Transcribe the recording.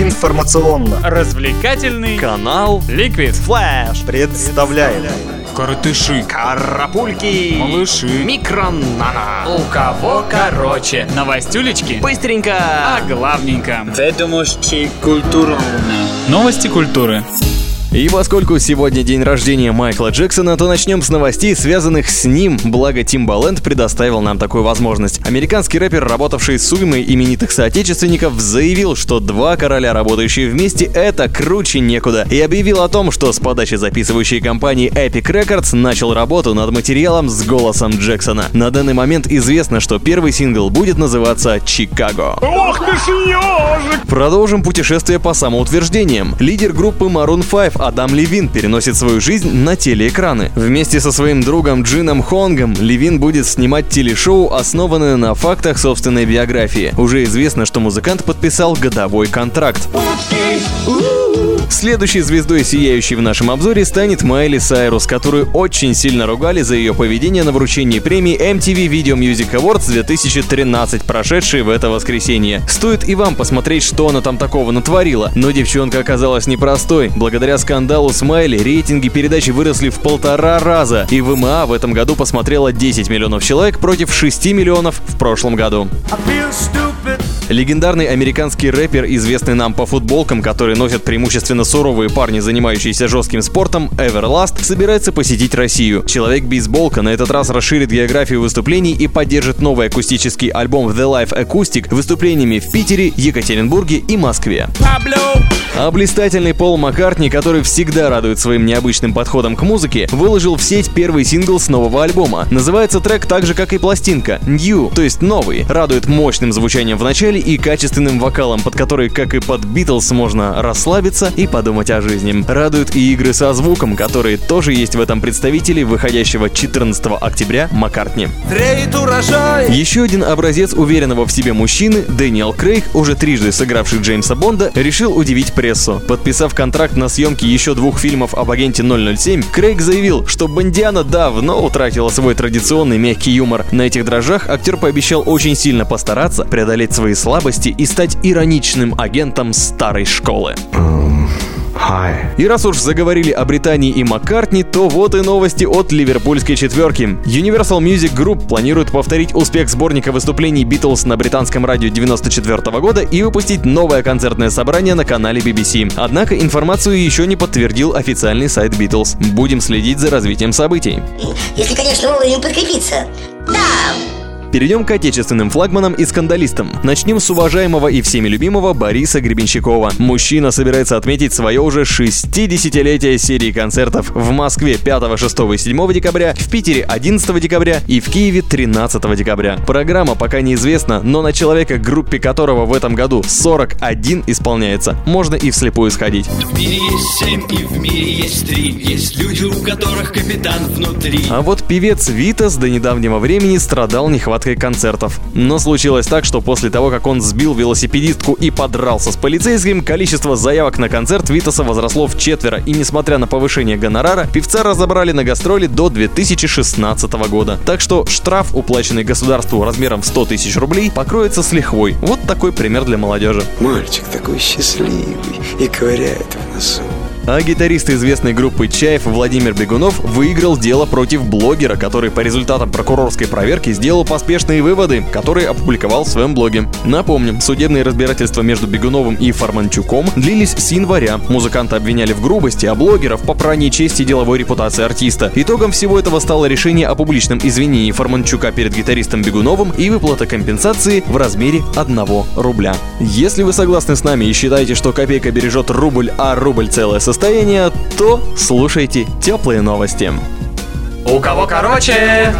Информационно. Развлекательный Канал Liquid Флэш. Представляет Коротыши. Карапульки. Малыши. Микронана У кого короче? Новостюлечки. Быстренько. А главненько. Ведомости культуры. Новости культуры И поскольку сегодня день рождения Майкла Джексона, то начнем с новостей, связанных с ним, благо Тимбаленд предоставил нам такую возможность. Американский рэпер, работавший с уймой именитых соотечественников, заявил, что два короля, работающие вместе, это круче некуда, и объявил о том, что с подачи записывающей компании Epic Records начал работу над материалом с голосом Джексона. На данный момент известно, что первый сингл будет называться «Чикаго». Ох ты ж ежик! Продолжим путешествие по самоутверждениям. Лидер группы Maroon 5 Адам Левин переносит свою жизнь на телеэкраны. Вместе со своим другом Джином Хонгом Левин будет снимать телешоу, основанное на фактах собственной биографии. Уже известно, что музыкант подписал годовой контракт. Следующей звездой, сияющей в нашем обзоре, станет Майли Сайрус, которую очень сильно ругали за ее поведение на вручении премии MTV Video Music Awards 2013, прошедшей в это воскресенье. Стоит и вам посмотреть, что она там такого натворила. Но девчонка оказалась непростой. Благодаря скандалу с Майли рейтинги передачи выросли в полтора раза, и ВМА в этом году посмотрело 10 миллионов человек против 6 миллионов в прошлом году. Легендарный американский рэпер, известный нам по футболкам, которые носят преимущественно суровые парни, занимающиеся жестким спортом, Everlast, собирается посетить Россию. Человек-бейсболка на этот раз расширит географию выступлений и поддержит новый акустический альбом The Life Acoustic выступлениями в Питере, Екатеринбурге и Москве. А блистательный Пол Маккартни, который всегда радует своим необычным подходом к музыке, выложил в сеть первый сингл с нового альбома. Называется трек так же, как и пластинка New, то есть новый. Радует мощным звучанием в начале и качественным вокалом, под который, как и под Битлз, можно расслабиться и подумать о жизни. Радуют и игры со звуком, которые тоже есть в этом представителе выходящего 14 октября Маккартни. Еще один образец уверенного в себе мужчины, Дэниел Крейг, уже трижды сыгравший Джеймса Бонда, решил удивить прессу. Подписав контракт на съемки еще двух фильмов об агенте 007, Крейг заявил, что Бондиана давно утратила свой традиционный мягкий юмор. На этих дрожжах актер пообещал очень сильно постараться, преодолеть свои слабости и стать ироничным агентом старой школы. И раз уж заговорили о Британии и Маккартни, то вот и новости от ливерпульской четверки. Universal Music Group планирует повторить успех сборника выступлений Beatles на британском радио 94 года и выпустить новое концертное собрание на канале BBC. Однако информацию еще не подтвердил официальный сайт Beatles. Будем следить за развитием событий. Если, конечно, вовремя подкрепиться. Да, Перейдем к отечественным флагманам и скандалистам. Начнем с уважаемого и всеми любимого Бориса Гребенщикова. Мужчина собирается отметить свое уже 60-летие серии концертов в Москве 5, 6 и 7 декабря, в Питере 11 декабря и в Киеве 13 декабря. Программа пока неизвестна, но на человека, группе которого в этом году 41 исполняется, можно и вслепую сходить. В мире есть семь, и в мире есть три. Есть люди, у которых капитан внутри. А вот певец Витас до недавнего времени страдал нехваткой концертов. Но случилось так, что после того, как он сбил велосипедистку и подрался с полицейским, количество заявок на концерт Витаса возросло в четверо, и несмотря на повышение гонорара, певца разобрали на гастроли до 2016 года. Так что штраф, уплаченный государству размером в 100 тысяч рублей, покроется с лихвой. Вот такой пример для молодежи. Мальчик такой счастливый и ковыряет в носу. А гитарист известной группы «Чаев» Владимир Бегунов выиграл дело против блогера, который по результатам прокурорской проверки сделал поспешные выводы, которые опубликовал в своем блоге. Напомним, судебные разбирательства между Бегуновым и Форманчуком длились с января. Музыканта обвиняли в грубости, а блогеров по прании чести и деловой репутации артиста. Итогом всего этого стало решение о публичном извинении Форманчука перед гитаристом Бегуновым и выплата компенсации в размере 1 рубля. Если вы согласны с нами и считаете, что копейка бережет рубль, а рубль целое состояние, то слушайте теплые новости. У кого короче